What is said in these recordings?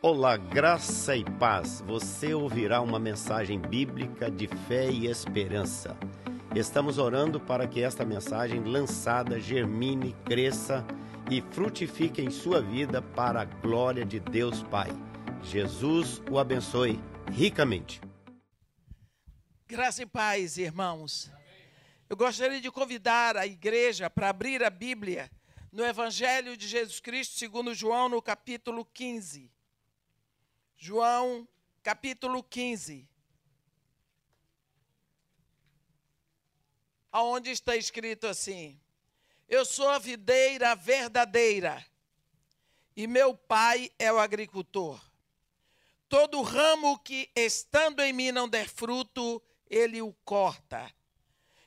Olá, graça e paz. Você ouvirá uma mensagem bíblica de fé e esperança. Estamos orando para que esta mensagem lançada germine, cresça e frutifique em sua vida para a glória de Deus Pai. Jesus o abençoe ricamente. Graça e paz, irmãos. Eu gostaria de convidar a igreja para abrir a Bíblia no Evangelho de Jesus Cristo, segundo João, no capítulo 15. João, capítulo 15. Aonde está escrito assim: Eu sou a videira verdadeira, e meu pai é o agricultor. Todo ramo que estando em mim não der fruto, ele o corta.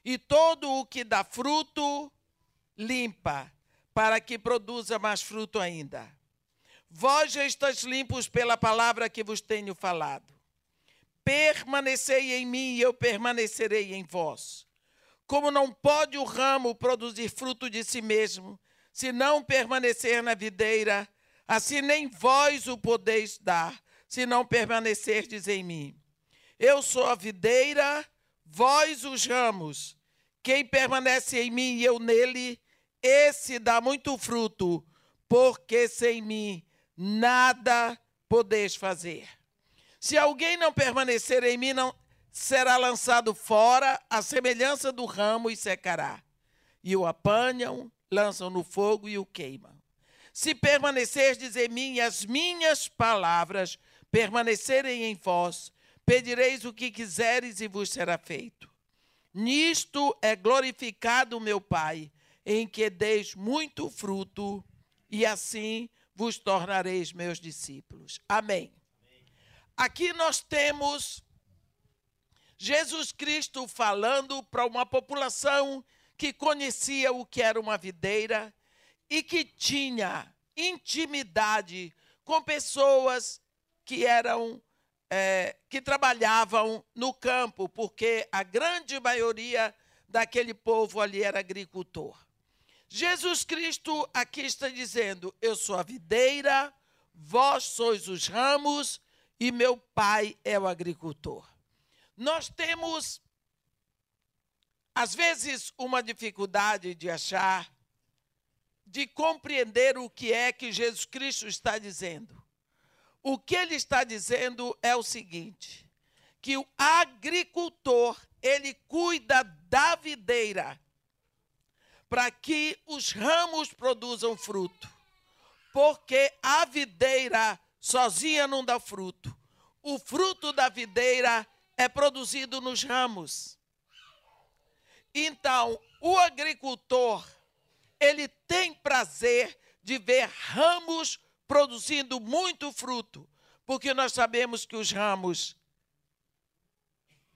E todo o que dá fruto, limpa, para que produza mais fruto ainda. Vós já estáis limpos pela palavra que vos tenho falado. Permanecei em mim e eu permanecerei em vós. Como não pode o ramo produzir fruto de si mesmo, se não permanecer na videira, assim nem vós o podeis dar, se não permanecerdes em mim. Eu sou a videira, vós os ramos. Quem permanece em mim e eu nele, esse dá muito fruto, porque sem mim nada podeis fazer. Se alguém não permanecer em mim, não será lançado fora, a semelhança do ramo e secará. E o apanham, lançam no fogo e o queimam. Se permanecerdes em mim e as minhas palavras permanecerem em vós, pedireis o que quiseres e vos será feito. Nisto é glorificado o meu Pai, em que deis muito fruto, e assim vos tornareis meus discípulos. Amém. Aqui nós temos Jesus Cristo falando para uma população que conhecia o que era uma videira e que tinha intimidade com pessoas que eram é, que trabalhavam no campo, porque a grande maioria daquele povo ali era agricultor. Jesus Cristo aqui está dizendo: Eu sou a videira, vós sois os ramos e meu pai é o agricultor. Nós temos, às vezes, uma dificuldade de achar, de compreender o que é que Jesus Cristo está dizendo. O que ele está dizendo é o seguinte: que o agricultor, ele cuida da videira para que os ramos produzam fruto. Porque a videira sozinha não dá fruto. O fruto da videira é produzido nos ramos. Então, o agricultor, ele tem prazer de ver ramos produzindo muito fruto, porque nós sabemos que os ramos,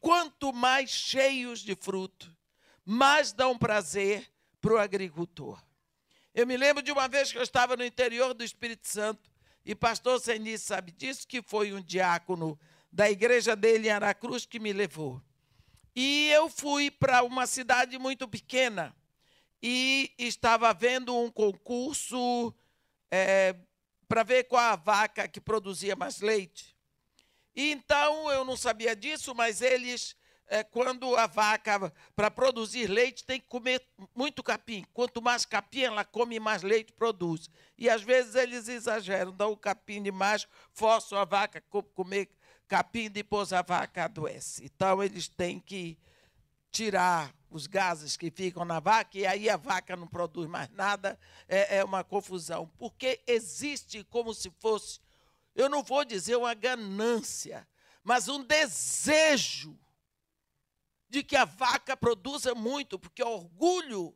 quanto mais cheios de fruto, mais dão prazer para o agricultor. Eu me lembro de uma vez que eu estava no interior do Espírito Santo, e pastor Seni sabe disso, que foi um diácono da igreja dele em Aracruz que me levou. E eu fui para uma cidade muito pequena e estava vendo um concurso é, para ver qual a vaca que produzia mais leite. E então eu não sabia disso, mas eles, é, quando a vaca, para produzir leite, tem que comer muito capim. Quanto mais capim ela come, mais leite produz. E às vezes eles exageram, dão o capim demais, forçam a vaca a comer capim, depois a vaca adoece. Então eles têm que tirar os gases que ficam na vaca, e aí a vaca não produz mais nada, é, é uma confusão. Porque existe como se fosse, eu não vou dizer uma ganância, mas um desejo de que a vaca produza muito, porque é orgulho,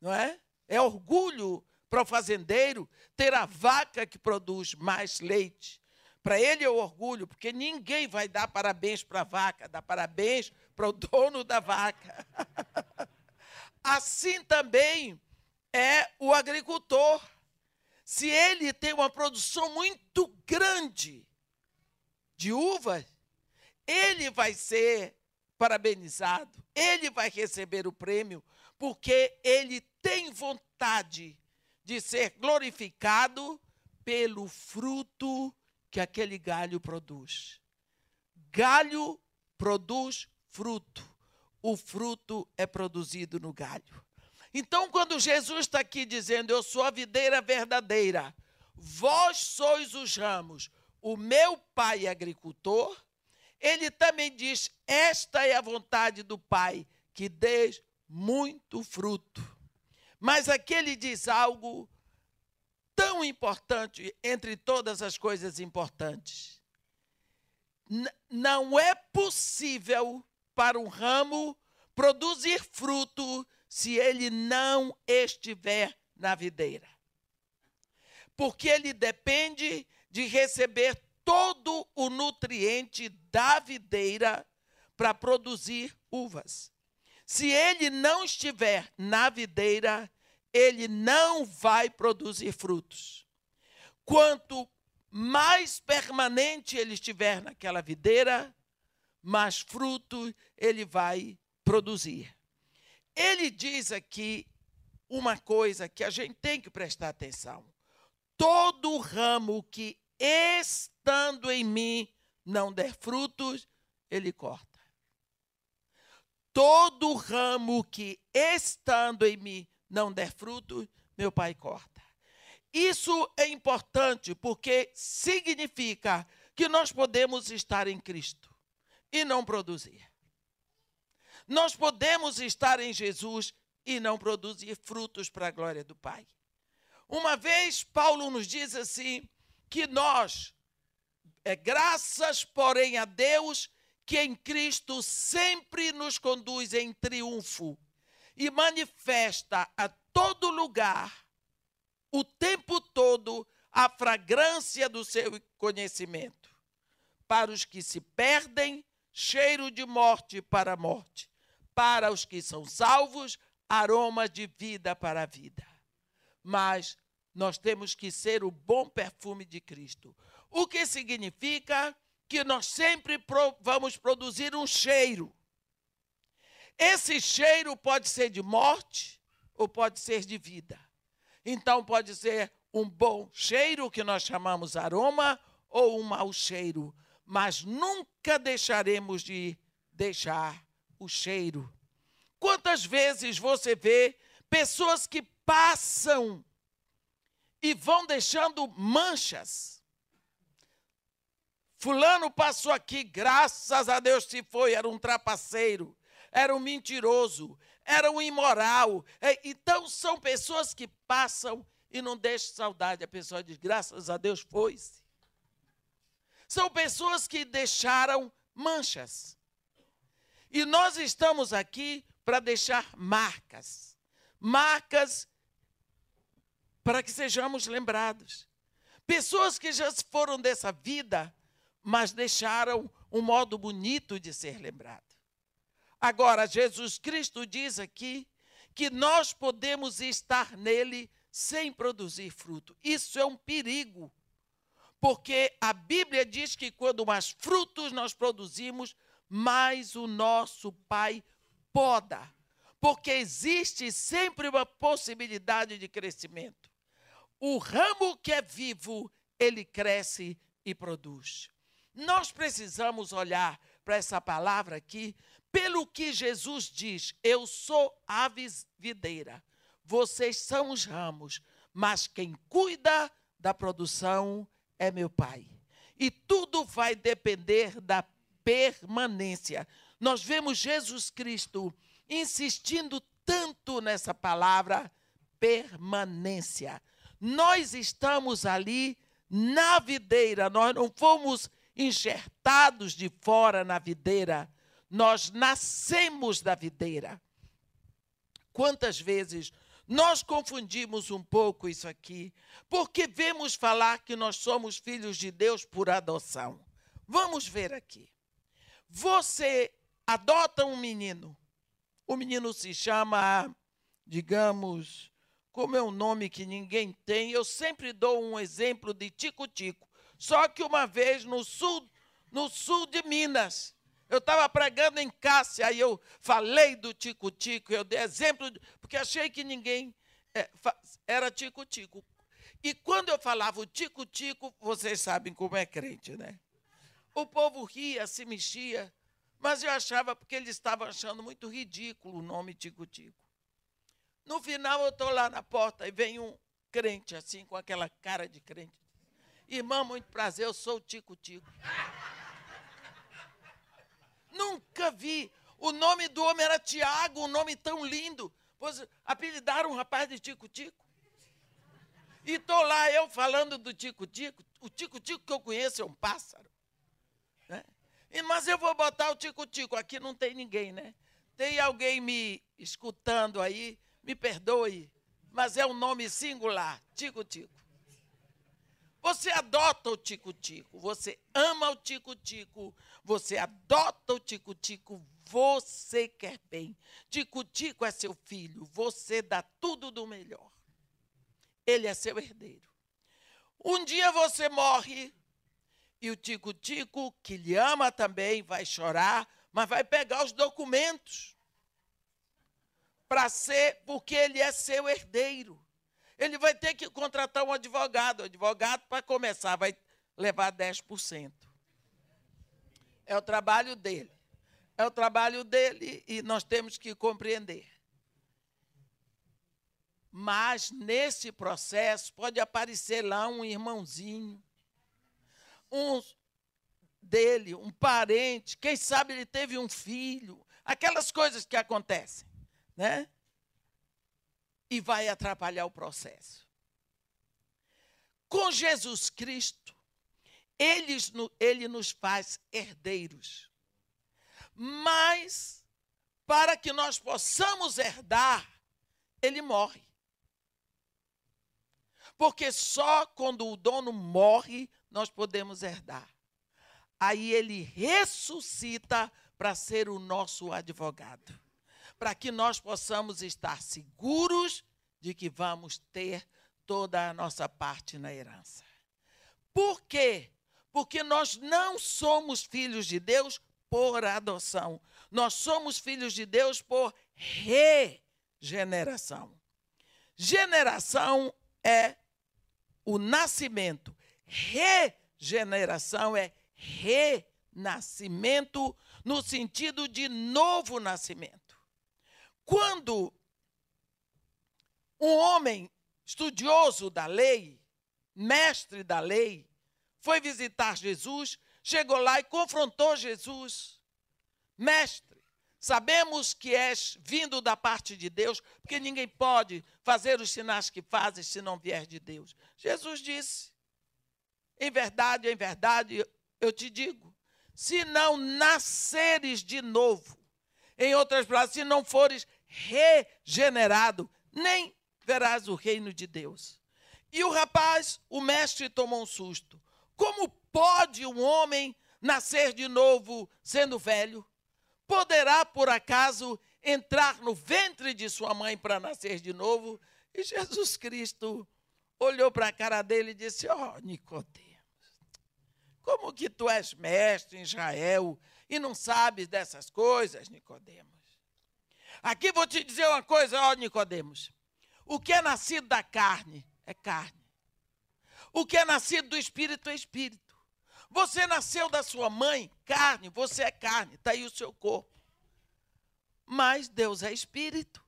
não é? É orgulho para o fazendeiro ter a vaca que produz mais leite. Para ele é o orgulho, porque ninguém vai dar parabéns para a vaca, dá parabéns para o dono da vaca. assim também é o agricultor. Se ele tem uma produção muito grande de uvas, ele vai ser parabenizado, ele vai receber o prêmio, porque ele tem vontade de ser glorificado pelo fruto que aquele galho produz. Galho produz fruto. O fruto é produzido no galho. Então, quando Jesus está aqui dizendo: Eu sou a videira verdadeira, vós sois os ramos, o meu pai é agricultor, ele também diz: Esta é a vontade do Pai, que dê muito fruto. Mas aqui ele diz algo tão importante entre todas as coisas importantes. N não é possível para um ramo produzir fruto se ele não estiver na videira. Porque ele depende de receber todo o nutriente da videira para produzir uvas. Se ele não estiver na videira, ele não vai produzir frutos. Quanto mais permanente ele estiver naquela videira, mais fruto ele vai produzir. Ele diz aqui uma coisa que a gente tem que prestar atenção. Todo ramo que estando em mim não der frutos, ele corta. Todo ramo que estando em mim não der frutos, meu pai corta. Isso é importante porque significa que nós podemos estar em Cristo e não produzir. Nós podemos estar em Jesus e não produzir frutos para a glória do Pai. Uma vez Paulo nos diz assim: que nós, é graças, porém, a Deus, que em Cristo sempre nos conduz em triunfo e manifesta a todo lugar, o tempo todo, a fragrância do seu conhecimento. Para os que se perdem, cheiro de morte para a morte. Para os que são salvos, aroma de vida para a vida. Mas nós temos que ser o bom perfume de Cristo. O que significa que nós sempre pro, vamos produzir um cheiro. Esse cheiro pode ser de morte ou pode ser de vida. Então, pode ser um bom cheiro, que nós chamamos aroma, ou um mau cheiro. Mas nunca deixaremos de deixar o cheiro. Quantas vezes você vê pessoas que passam e vão deixando manchas. Fulano passou aqui, graças a Deus se foi, era um trapaceiro, era um mentiroso, era um imoral. É, então são pessoas que passam e não deixam saudade. A pessoa diz, graças a Deus foi-se. São pessoas que deixaram manchas. E nós estamos aqui para deixar marcas. Marcas para que sejamos lembrados. Pessoas que já foram dessa vida, mas deixaram um modo bonito de ser lembrado. Agora, Jesus Cristo diz aqui que nós podemos estar nele sem produzir fruto. Isso é um perigo, porque a Bíblia diz que quando mais frutos nós produzimos, mais o nosso Pai poda, porque existe sempre uma possibilidade de crescimento o ramo que é vivo, ele cresce e produz. Nós precisamos olhar para essa palavra aqui, pelo que Jesus diz: Eu sou a videira, vocês são os ramos, mas quem cuida da produção é meu Pai. E tudo vai depender da permanência. Nós vemos Jesus Cristo insistindo tanto nessa palavra permanência. Nós estamos ali na videira, nós não fomos enxertados de fora na videira, nós nascemos da videira. Quantas vezes nós confundimos um pouco isso aqui, porque vemos falar que nós somos filhos de Deus por adoção. Vamos ver aqui. Você adota um menino, o menino se chama, digamos, como é um nome que ninguém tem, eu sempre dou um exemplo de tico-tico. Só que uma vez no sul, no sul de Minas, eu estava pregando em Cássia, aí eu falei do tico-tico, eu dei exemplo, porque achei que ninguém é, era tico-tico. E quando eu falava o tico-tico, vocês sabem como é crente, né? O povo ria, se mexia, mas eu achava porque eles estavam achando muito ridículo o nome tico-tico. No final, eu estou lá na porta e vem um crente assim, com aquela cara de crente. Irmã, muito prazer, eu sou o Tico-Tico. Nunca vi. O nome do homem era Tiago, um nome tão lindo. Pois apelidaram um rapaz de Tico-Tico. E estou lá eu falando do Tico-Tico. O Tico-Tico que eu conheço é um pássaro. Né? E, mas eu vou botar o Tico-Tico. Aqui não tem ninguém, né? Tem alguém me escutando aí? Me perdoe, mas é um nome singular, Tico-Tico. Você adota o tico-tico, você ama o tico-tico, você adota o tico-tico, você quer bem. Tico-tico é seu filho, você dá tudo do melhor. Ele é seu herdeiro. Um dia você morre e o tico-tico, que lhe ama também, vai chorar, mas vai pegar os documentos para ser, porque ele é seu herdeiro ele vai ter que contratar um advogado. O advogado, para começar, vai levar 10%. É o trabalho dele. É o trabalho dele e nós temos que compreender. Mas nesse processo pode aparecer lá um irmãozinho, um dele, um parente, quem sabe ele teve um filho, aquelas coisas que acontecem, né? E vai atrapalhar o processo. Com Jesus Cristo, ele, ele nos faz herdeiros. Mas, para que nós possamos herdar, ele morre. Porque só quando o dono morre, nós podemos herdar. Aí ele ressuscita para ser o nosso advogado para que nós possamos estar seguros de que vamos ter toda a nossa parte na herança. Por quê? Porque nós não somos filhos de Deus por adoção. Nós somos filhos de Deus por regeneração. Generação é o nascimento. Regeneração é renascimento no sentido de novo nascimento. Quando um homem estudioso da lei, mestre da lei, foi visitar Jesus, chegou lá e confrontou Jesus. Mestre, sabemos que és vindo da parte de Deus, porque ninguém pode fazer os sinais que fazes se não vier de Deus. Jesus disse: Em verdade, em verdade, eu te digo, se não nasceres de novo, em outras palavras, se não fores regenerado, nem verás o reino de Deus. E o rapaz, o mestre, tomou um susto. Como pode um homem nascer de novo sendo velho? Poderá, por acaso, entrar no ventre de sua mãe para nascer de novo? E Jesus Cristo olhou para a cara dele e disse: Ó, oh, Nicodemos, como que tu és mestre em Israel e não sabes dessas coisas, Nicodemos? Aqui vou te dizer uma coisa, ó Nicodemos. O que é nascido da carne é carne. O que é nascido do espírito é espírito. Você nasceu da sua mãe, carne, você é carne, está aí o seu corpo. Mas Deus é espírito.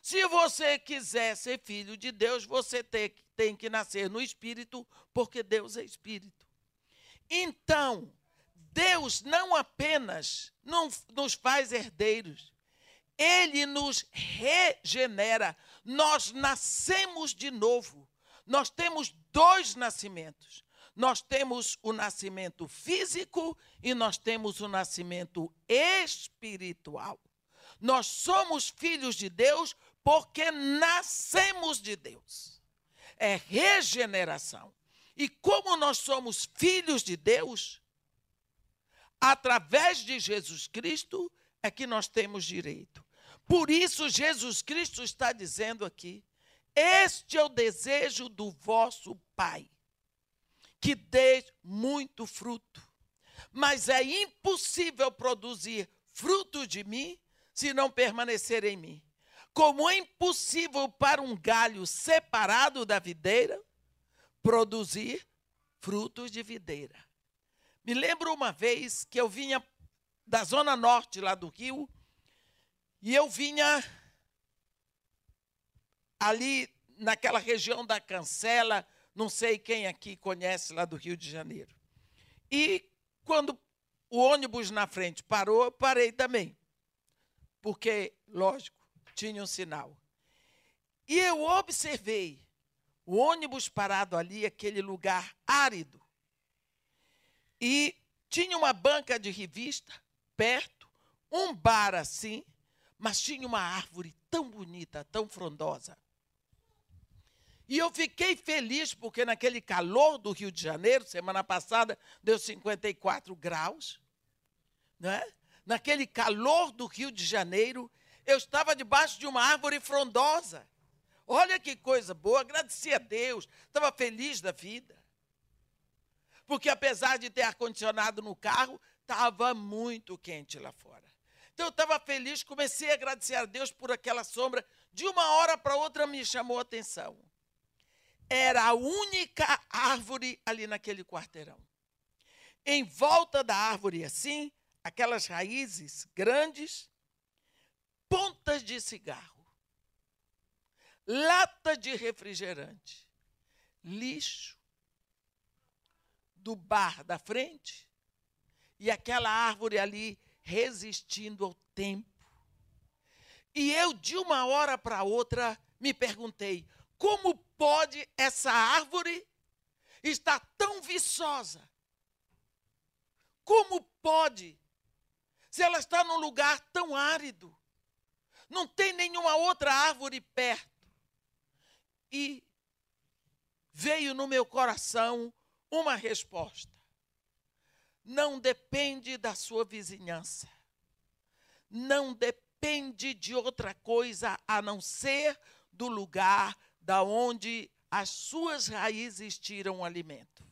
Se você quiser ser filho de Deus, você tem, tem que nascer no espírito, porque Deus é espírito. Então, Deus não apenas não nos faz herdeiros, ele nos regenera. Nós nascemos de novo. Nós temos dois nascimentos. Nós temos o nascimento físico e nós temos o nascimento espiritual. Nós somos filhos de Deus porque nascemos de Deus. É regeneração. E como nós somos filhos de Deus, através de Jesus Cristo, é que nós temos direito. Por isso, Jesus Cristo está dizendo aqui: Este é o desejo do vosso Pai, que dê muito fruto. Mas é impossível produzir fruto de mim se não permanecer em mim. Como é impossível para um galho separado da videira produzir frutos de videira. Me lembro uma vez que eu vinha da zona norte lá do Rio e eu vinha ali naquela região da Cancela, não sei quem aqui conhece lá do Rio de Janeiro. E quando o ônibus na frente parou, eu parei também. Porque, lógico, tinha um sinal. E eu observei o ônibus parado ali, aquele lugar árido. E tinha uma banca de revista perto, um bar assim, mas tinha uma árvore tão bonita, tão frondosa. E eu fiquei feliz porque naquele calor do Rio de Janeiro, semana passada deu 54 graus, né? naquele calor do Rio de Janeiro, eu estava debaixo de uma árvore frondosa. Olha que coisa boa, agradeci a Deus, estava feliz da vida. Porque apesar de ter ar-condicionado no carro, estava muito quente lá fora. Então eu estava feliz, comecei a agradecer a Deus por aquela sombra. De uma hora para outra me chamou a atenção era a única árvore ali naquele quarteirão. Em volta da árvore, assim, aquelas raízes grandes, pontas de cigarro, lata de refrigerante, lixo do bar da frente e aquela árvore ali resistindo ao tempo. E eu, de uma hora para outra, me perguntei: como pode essa árvore estar tão viçosa? Como pode? Se ela está num lugar tão árido, não tem nenhuma outra árvore perto. E veio no meu coração uma resposta. Não depende da sua vizinhança. Não depende de outra coisa a não ser do lugar da onde as suas raízes tiram o alimento.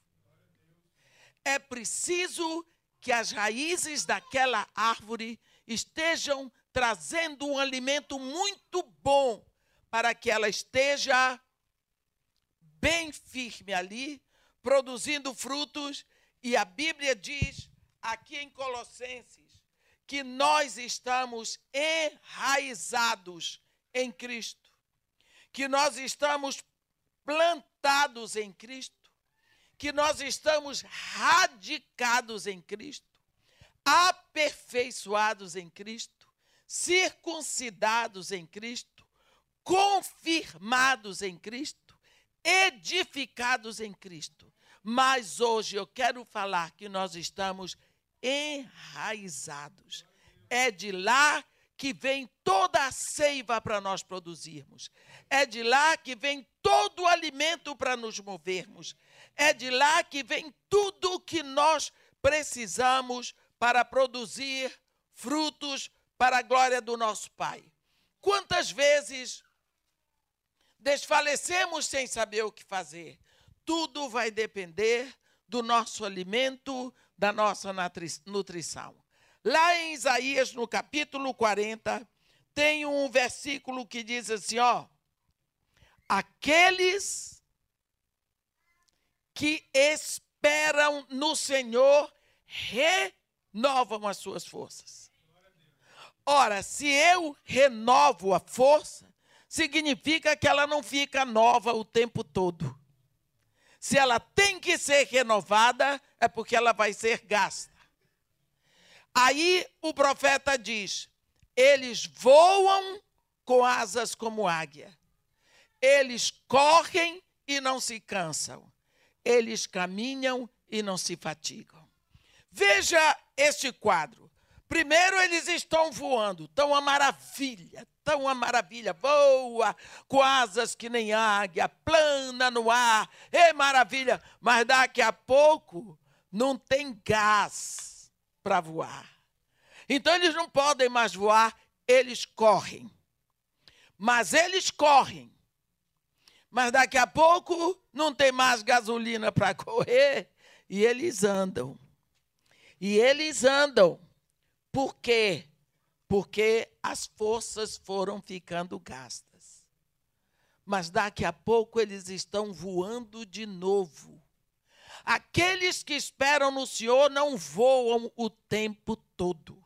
É preciso que as raízes daquela árvore estejam trazendo um alimento muito bom para que ela esteja bem firme ali, produzindo frutos. E a Bíblia diz aqui em Colossenses que nós estamos enraizados em Cristo. Que nós estamos plantados em Cristo, que nós estamos radicados em Cristo, aperfeiçoados em Cristo, circuncidados em Cristo, confirmados em Cristo, edificados em Cristo. Mas hoje eu quero falar que nós estamos enraizados. É de lá que vem toda a seiva para nós produzirmos. É de lá que vem todo o alimento para nos movermos. É de lá que vem tudo o que nós precisamos para produzir frutos para a glória do nosso Pai. Quantas vezes desfalecemos sem saber o que fazer? Tudo vai depender do nosso alimento, da nossa nutrição. Lá em Isaías, no capítulo 40, tem um versículo que diz assim: ó, aqueles que esperam no Senhor renovam as suas forças. Ora, se eu renovo a força, significa que ela não fica nova o tempo todo. Se ela tem que ser renovada, é porque ela vai ser gasta. Aí o profeta diz: eles voam com asas como águia, eles correm e não se cansam, eles caminham e não se fatigam. Veja este quadro. Primeiro eles estão voando, tão uma maravilha, tão uma maravilha, voa com asas que nem águia, plana no ar, é maravilha, mas daqui a pouco não tem gás para voar. Então eles não podem mais voar, eles correm. Mas eles correm. Mas daqui a pouco não tem mais gasolina para correr e eles andam. E eles andam. Por quê? Porque as forças foram ficando gastas. mas daqui a pouco eles estão voando de novo. Aqueles que esperam no Senhor não voam o tempo todo,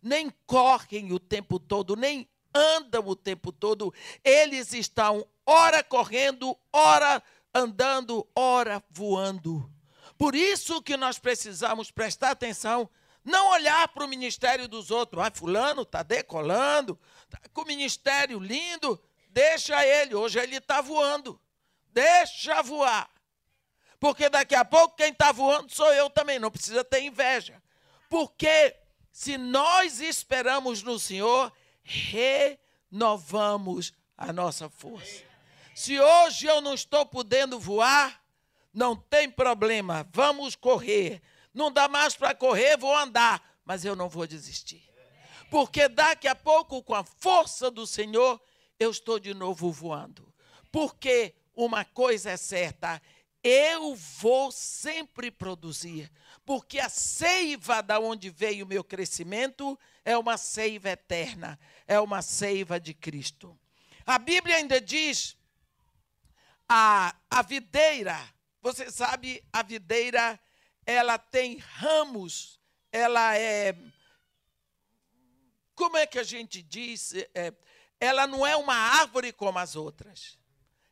nem correm o tempo todo, nem andam o tempo todo. Eles estão ora correndo, ora andando, ora voando. Por isso que nós precisamos prestar atenção, não olhar para o ministério dos outros. Ah, fulano está decolando, tá com o ministério lindo, deixa ele, hoje ele está voando. Deixa voar. Porque daqui a pouco quem está voando sou eu também, não precisa ter inveja. Porque se nós esperamos no Senhor, renovamos a nossa força. Se hoje eu não estou podendo voar, não tem problema, vamos correr. Não dá mais para correr, vou andar, mas eu não vou desistir. Porque daqui a pouco, com a força do Senhor, eu estou de novo voando. Porque uma coisa é certa, eu vou sempre produzir, porque a seiva da onde veio o meu crescimento é uma seiva eterna, é uma seiva de Cristo. A Bíblia ainda diz a, a videira, você sabe, a videira ela tem ramos, ela é como é que a gente diz? É, ela não é uma árvore como as outras.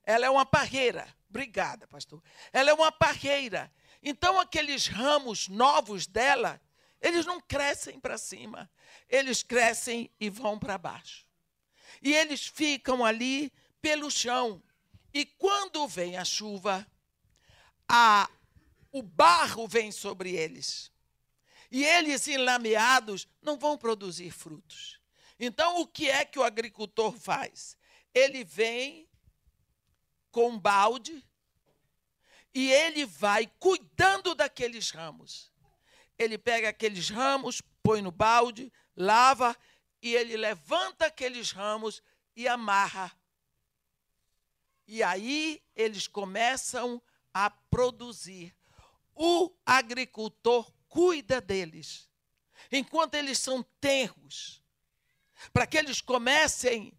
Ela é uma parreira. Obrigada, pastor. Ela é uma parreira. Então, aqueles ramos novos dela, eles não crescem para cima. Eles crescem e vão para baixo. E eles ficam ali pelo chão. E quando vem a chuva, a, o barro vem sobre eles. E eles, enlameados, não vão produzir frutos. Então, o que é que o agricultor faz? Ele vem com um balde e ele vai cuidando daqueles ramos. Ele pega aqueles ramos, põe no balde, lava e ele levanta aqueles ramos e amarra. E aí eles começam a produzir. O agricultor cuida deles. Enquanto eles são tenros, para que eles comecem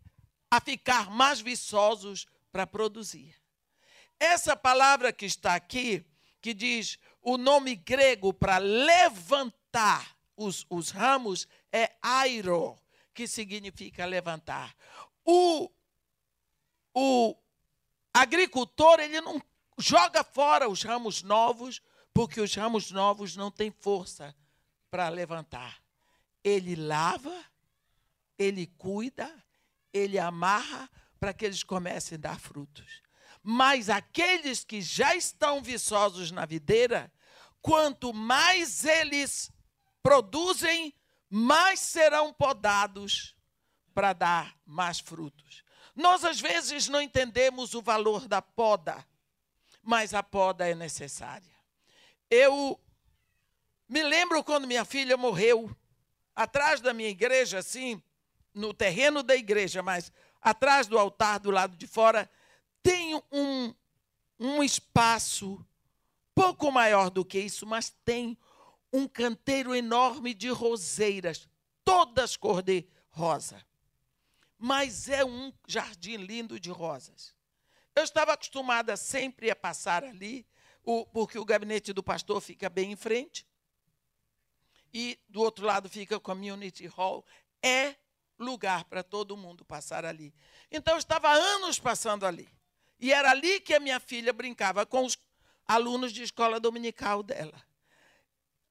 a ficar mais viçosos para produzir. Essa palavra que está aqui, que diz o nome grego para levantar os, os ramos, é airo, que significa levantar. O, o agricultor, ele não joga fora os ramos novos, porque os ramos novos não têm força para levantar. Ele lava, ele cuida, ele amarra para que eles comecem a dar frutos. Mas aqueles que já estão viçosos na videira, quanto mais eles produzem, mais serão podados para dar mais frutos. Nós, às vezes, não entendemos o valor da poda, mas a poda é necessária. Eu me lembro quando minha filha morreu, atrás da minha igreja, assim, no terreno da igreja, mas atrás do altar, do lado de fora, tem um, um espaço pouco maior do que isso, mas tem um canteiro enorme de roseiras, todas cor de rosa. Mas é um jardim lindo de rosas. Eu estava acostumada sempre a passar ali, porque o gabinete do pastor fica bem em frente. E do outro lado fica o community hall. É lugar para todo mundo passar ali. Então eu estava anos passando ali. E era ali que a minha filha brincava com os alunos de escola dominical dela.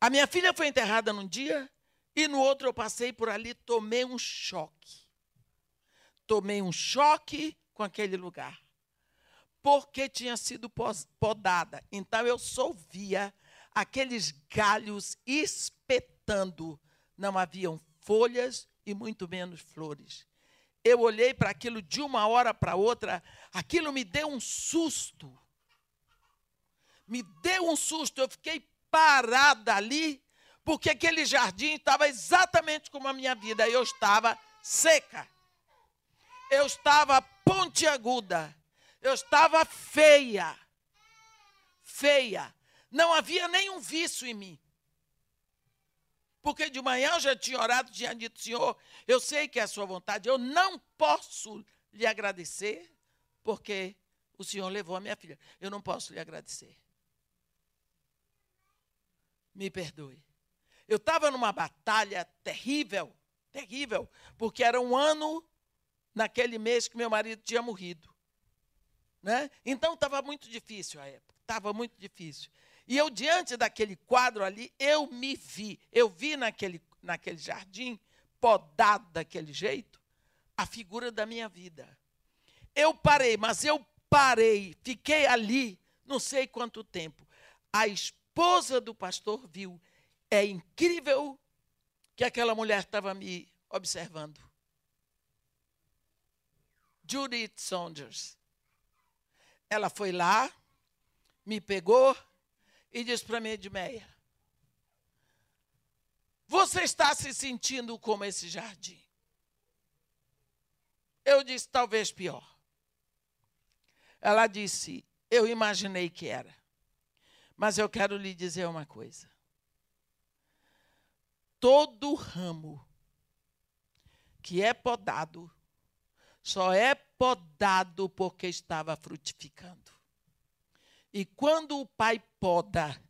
A minha filha foi enterrada num dia e no outro eu passei por ali, tomei um choque. Tomei um choque com aquele lugar. Porque tinha sido podada. Então eu só via aqueles galhos espetando. Não haviam folhas e muito menos flores. Eu olhei para aquilo de uma hora para outra, aquilo me deu um susto. Me deu um susto, eu fiquei parada ali, porque aquele jardim estava exatamente como a minha vida. Eu estava seca, eu estava pontiaguda, eu estava feia. Feia. Não havia nenhum vício em mim. Porque de manhã eu já tinha orado, tinha dito, Senhor, eu sei que é a sua vontade, eu não posso lhe agradecer, porque o senhor levou a minha filha. Eu não posso lhe agradecer. Me perdoe. Eu estava numa batalha terrível, terrível, porque era um ano naquele mês que meu marido tinha morrido. Né? Então estava muito difícil a época, estava muito difícil. E eu, diante daquele quadro ali, eu me vi, eu vi naquele, naquele jardim, podado daquele jeito, a figura da minha vida. Eu parei, mas eu parei, fiquei ali, não sei quanto tempo. A esposa do pastor viu. É incrível que aquela mulher estava me observando. Judith Saunders. Ela foi lá, me pegou e disse para mim, Edmeia, você está se sentindo como esse jardim? Eu disse, talvez pior. Ela disse, eu imaginei que era. Mas eu quero lhe dizer uma coisa. Todo ramo que é podado, só é podado porque estava frutificando. E quando o pai poda,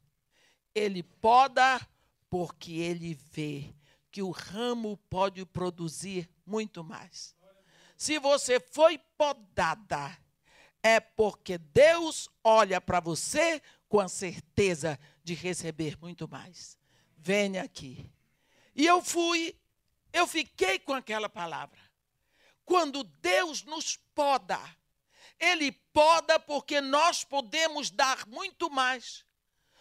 ele poda porque ele vê que o ramo pode produzir muito mais. Se você foi podada, é porque Deus olha para você com a certeza de receber muito mais. Venha aqui. E eu fui, eu fiquei com aquela palavra. Quando Deus nos poda, Ele poda porque nós podemos dar muito mais.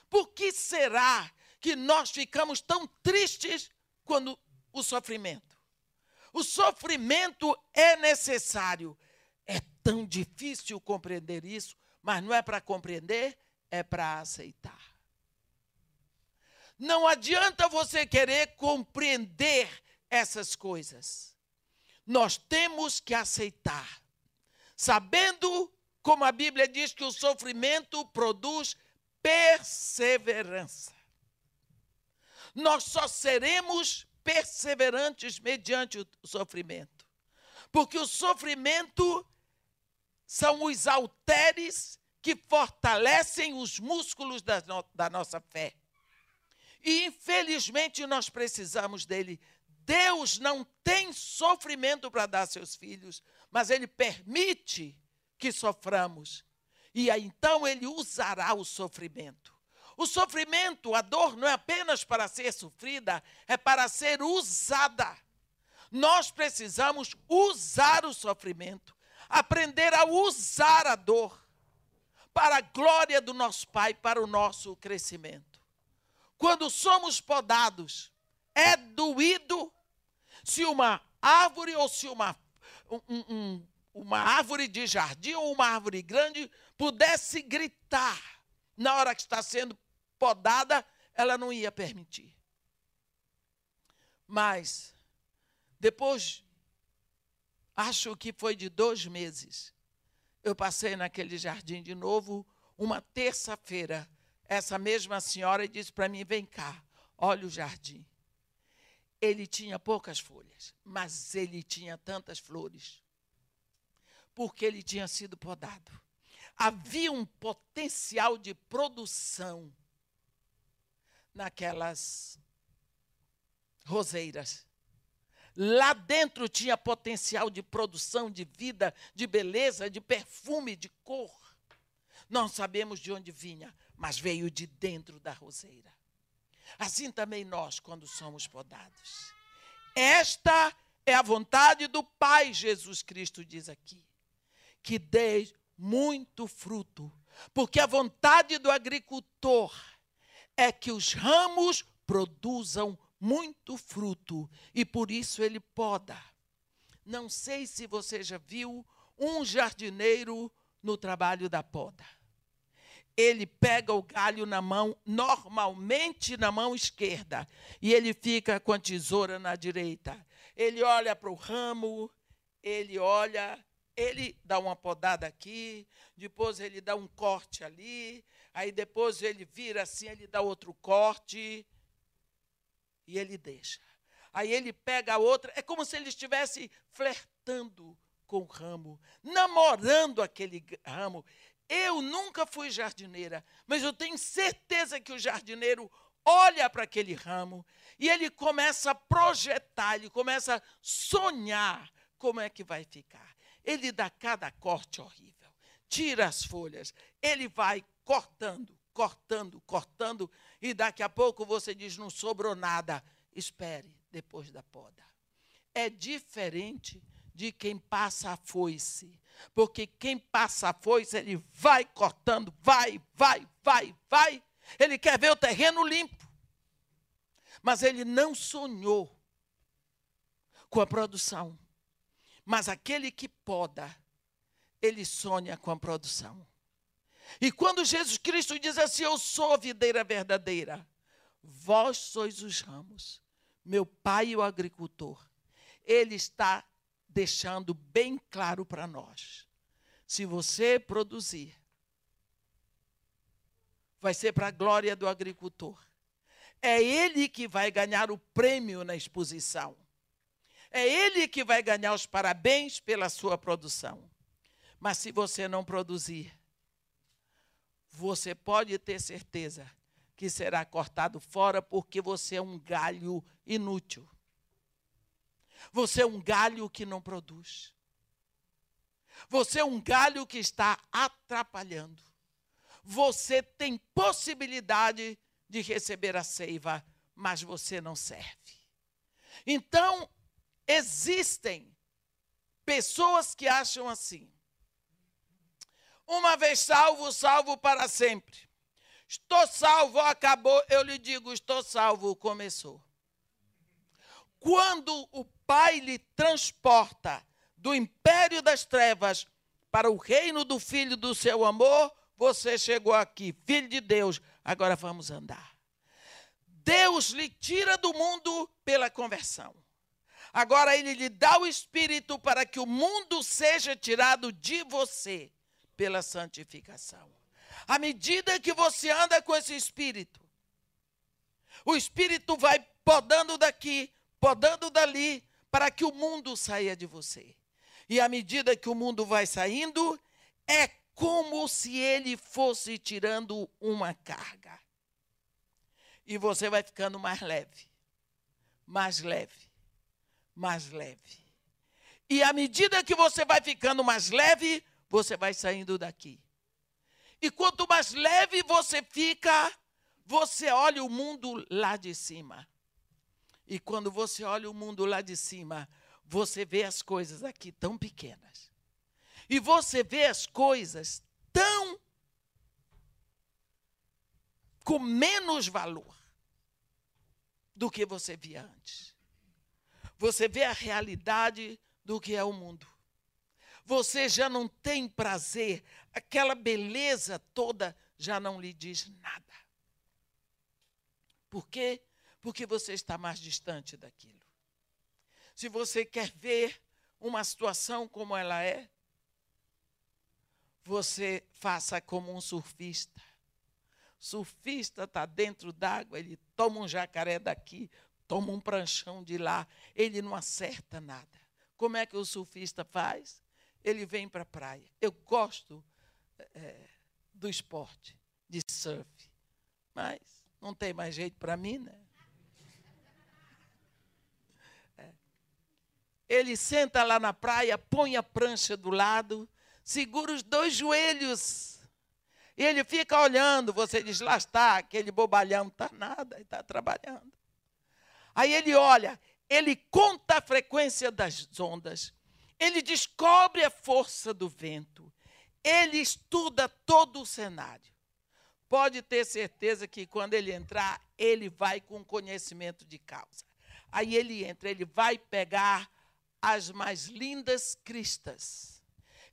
Por que será que nós ficamos tão tristes quando o sofrimento? O sofrimento é necessário. É tão difícil compreender isso, mas não é para compreender, é para aceitar. Não adianta você querer compreender essas coisas. Nós temos que aceitar, sabendo, como a Bíblia diz, que o sofrimento produz perseverança. Nós só seremos perseverantes mediante o sofrimento. Porque o sofrimento são os halteres que fortalecem os músculos da, no, da nossa fé. E infelizmente nós precisamos dele. Deus não tem sofrimento para dar a seus filhos, mas ele permite que soframos. E aí, então ele usará o sofrimento. O sofrimento, a dor, não é apenas para ser sofrida, é para ser usada. Nós precisamos usar o sofrimento, aprender a usar a dor para a glória do nosso Pai, para o nosso crescimento. Quando somos podados, é doído se uma árvore ou se uma, um, um, uma árvore de jardim ou uma árvore grande pudesse gritar na hora que está sendo podada, ela não ia permitir. Mas, depois, acho que foi de dois meses, eu passei naquele jardim de novo, uma terça-feira. Essa mesma senhora disse para mim: vem cá, olha o jardim. Ele tinha poucas folhas, mas ele tinha tantas flores, porque ele tinha sido podado. Havia um potencial de produção naquelas roseiras. Lá dentro tinha potencial de produção, de vida, de beleza, de perfume, de cor. Não sabemos de onde vinha, mas veio de dentro da roseira. Assim também nós, quando somos podados. Esta é a vontade do Pai, Jesus Cristo diz aqui. Que dê muito fruto. Porque a vontade do agricultor é que os ramos produzam muito fruto e por isso ele poda. Não sei se você já viu um jardineiro no trabalho da poda. Ele pega o galho na mão, normalmente na mão esquerda, e ele fica com a tesoura na direita. Ele olha para o ramo, ele olha, ele dá uma podada aqui, depois ele dá um corte ali, aí depois ele vira assim, ele dá outro corte e ele deixa. Aí ele pega a outra, é como se ele estivesse flertando com o ramo, namorando aquele ramo. Eu nunca fui jardineira, mas eu tenho certeza que o jardineiro olha para aquele ramo e ele começa a projetar, ele começa a sonhar como é que vai ficar. Ele dá cada corte horrível, tira as folhas, ele vai cortando, cortando, cortando, e daqui a pouco você diz: não sobrou nada. Espere depois da poda. É diferente de quem passa a foice. Porque quem passa a foice, ele vai cortando, vai, vai, vai, vai. Ele quer ver o terreno limpo. Mas ele não sonhou com a produção. Mas aquele que poda, ele sonha com a produção. E quando Jesus Cristo diz assim: Eu sou a videira verdadeira, vós sois os ramos, meu pai o agricultor, ele está deixando bem claro para nós. Se você produzir, vai ser para a glória do agricultor. É ele que vai ganhar o prêmio na exposição. É ele que vai ganhar os parabéns pela sua produção. Mas se você não produzir, você pode ter certeza que será cortado fora porque você é um galho inútil. Você é um galho que não produz. Você é um galho que está atrapalhando. Você tem possibilidade de receber a seiva, mas você não serve. Então, existem pessoas que acham assim: uma vez salvo, salvo para sempre. Estou salvo, acabou. Eu lhe digo, estou salvo, começou. Quando o Pai lhe transporta do império das trevas para o reino do Filho do seu amor, você chegou aqui, filho de Deus, agora vamos andar. Deus lhe tira do mundo pela conversão. Agora ele lhe dá o espírito para que o mundo seja tirado de você pela santificação. À medida que você anda com esse espírito, o espírito vai podando daqui, podando dali, para que o mundo saia de você. E à medida que o mundo vai saindo, é como se ele fosse tirando uma carga. E você vai ficando mais leve, mais leve, mais leve. E à medida que você vai ficando mais leve, você vai saindo daqui. E quanto mais leve você fica, você olha o mundo lá de cima. E quando você olha o mundo lá de cima, você vê as coisas aqui tão pequenas. E você vê as coisas tão com menos valor do que você via antes. Você vê a realidade do que é o mundo você já não tem prazer, aquela beleza toda já não lhe diz nada. Por quê? Porque você está mais distante daquilo. Se você quer ver uma situação como ela é, você faça como um surfista. Surfista está dentro d'água, ele toma um jacaré daqui, toma um pranchão de lá, ele não acerta nada. Como é que o surfista faz? ele vem para a praia. Eu gosto é, do esporte, de surf, mas não tem mais jeito para mim, né? Ele senta lá na praia, põe a prancha do lado, segura os dois joelhos. E ele fica olhando, você diz, lá está, aquele bobalhão, está nada, está trabalhando. Aí ele olha, ele conta a frequência das ondas, ele descobre a força do vento. Ele estuda todo o cenário. Pode ter certeza que quando ele entrar, ele vai com conhecimento de causa. Aí ele entra, ele vai pegar as mais lindas cristas.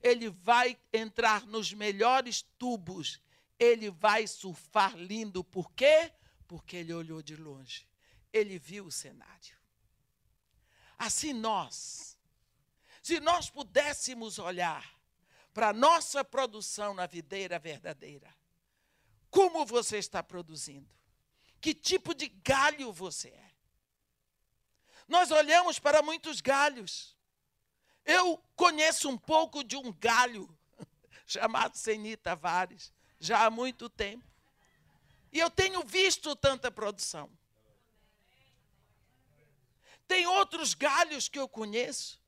Ele vai entrar nos melhores tubos. Ele vai surfar lindo. Por quê? Porque ele olhou de longe. Ele viu o cenário. Assim nós se nós pudéssemos olhar para a nossa produção na videira verdadeira, como você está produzindo? Que tipo de galho você é? Nós olhamos para muitos galhos. Eu conheço um pouco de um galho chamado Seni Tavares, já há muito tempo. E eu tenho visto tanta produção. Tem outros galhos que eu conheço.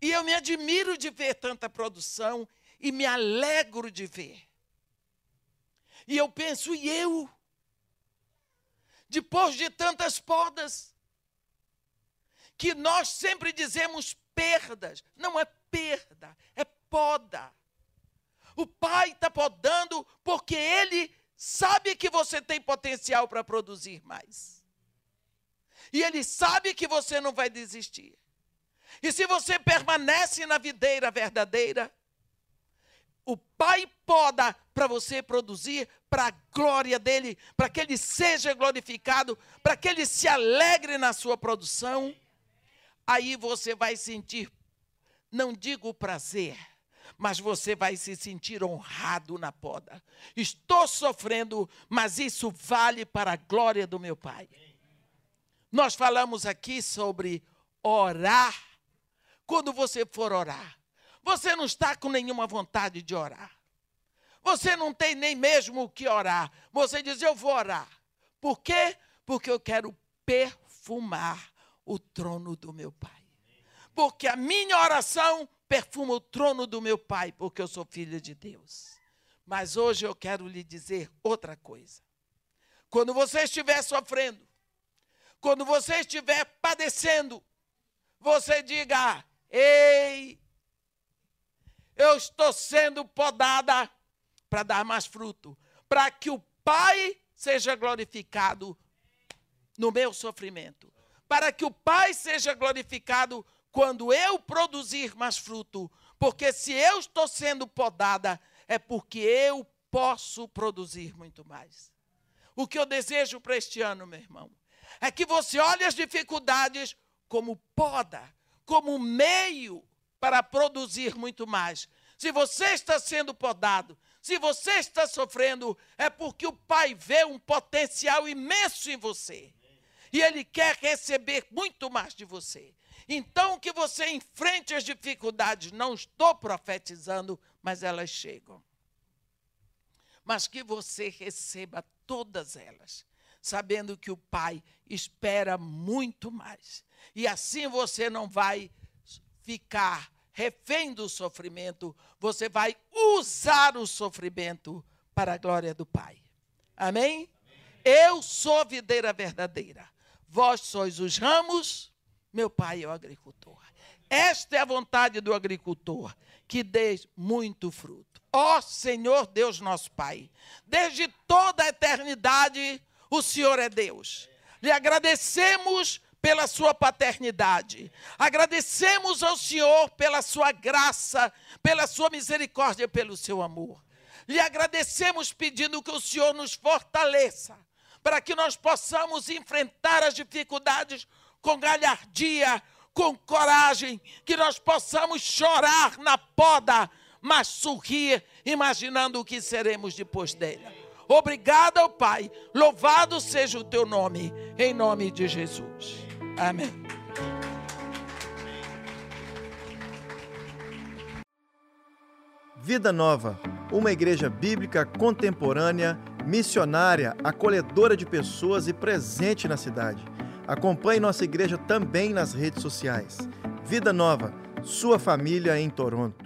E eu me admiro de ver tanta produção e me alegro de ver. E eu penso, e eu? Depois de tantas podas, que nós sempre dizemos perdas, não é perda, é poda. O pai está podando porque ele sabe que você tem potencial para produzir mais. E ele sabe que você não vai desistir. E se você permanece na videira verdadeira, o Pai poda para você produzir para a glória dele, para que ele seja glorificado, para que ele se alegre na sua produção. Aí você vai sentir, não digo prazer, mas você vai se sentir honrado na poda. Estou sofrendo, mas isso vale para a glória do meu Pai. Nós falamos aqui sobre orar. Quando você for orar, você não está com nenhuma vontade de orar. Você não tem nem mesmo o que orar. Você diz: Eu vou orar. Por quê? Porque eu quero perfumar o trono do meu Pai. Porque a minha oração perfuma o trono do meu Pai, porque eu sou filha de Deus. Mas hoje eu quero lhe dizer outra coisa. Quando você estiver sofrendo, quando você estiver padecendo, você diga: Ei, eu estou sendo podada para dar mais fruto, para que o Pai seja glorificado no meu sofrimento, para que o Pai seja glorificado quando eu produzir mais fruto, porque se eu estou sendo podada, é porque eu posso produzir muito mais. O que eu desejo para este ano, meu irmão, é que você olhe as dificuldades como poda, como meio para produzir muito mais. Se você está sendo podado, se você está sofrendo, é porque o Pai vê um potencial imenso em você. E Ele quer receber muito mais de você. Então, que você enfrente as dificuldades, não estou profetizando, mas elas chegam. Mas que você receba todas elas, sabendo que o Pai espera muito mais. E assim você não vai ficar refém do sofrimento, você vai usar o sofrimento para a glória do Pai. Amém? Amém? Eu sou a videira verdadeira. Vós sois os ramos, meu pai é o agricultor. Esta é a vontade do agricultor, que dê muito fruto. Ó Senhor Deus nosso Pai, desde toda a eternidade o Senhor é Deus. Lhe agradecemos pela sua paternidade. Agradecemos ao Senhor pela sua graça, pela sua misericórdia, pelo seu amor. Lhe agradecemos pedindo que o Senhor nos fortaleça, para que nós possamos enfrentar as dificuldades com galhardia, com coragem, que nós possamos chorar na poda, mas sorrir, imaginando o que seremos depois dela. Obrigado, Pai. Louvado seja o teu nome, em nome de Jesus. Amém. Vida Nova, uma igreja bíblica contemporânea, missionária, acolhedora de pessoas e presente na cidade. Acompanhe nossa igreja também nas redes sociais. Vida Nova, sua família em Toronto.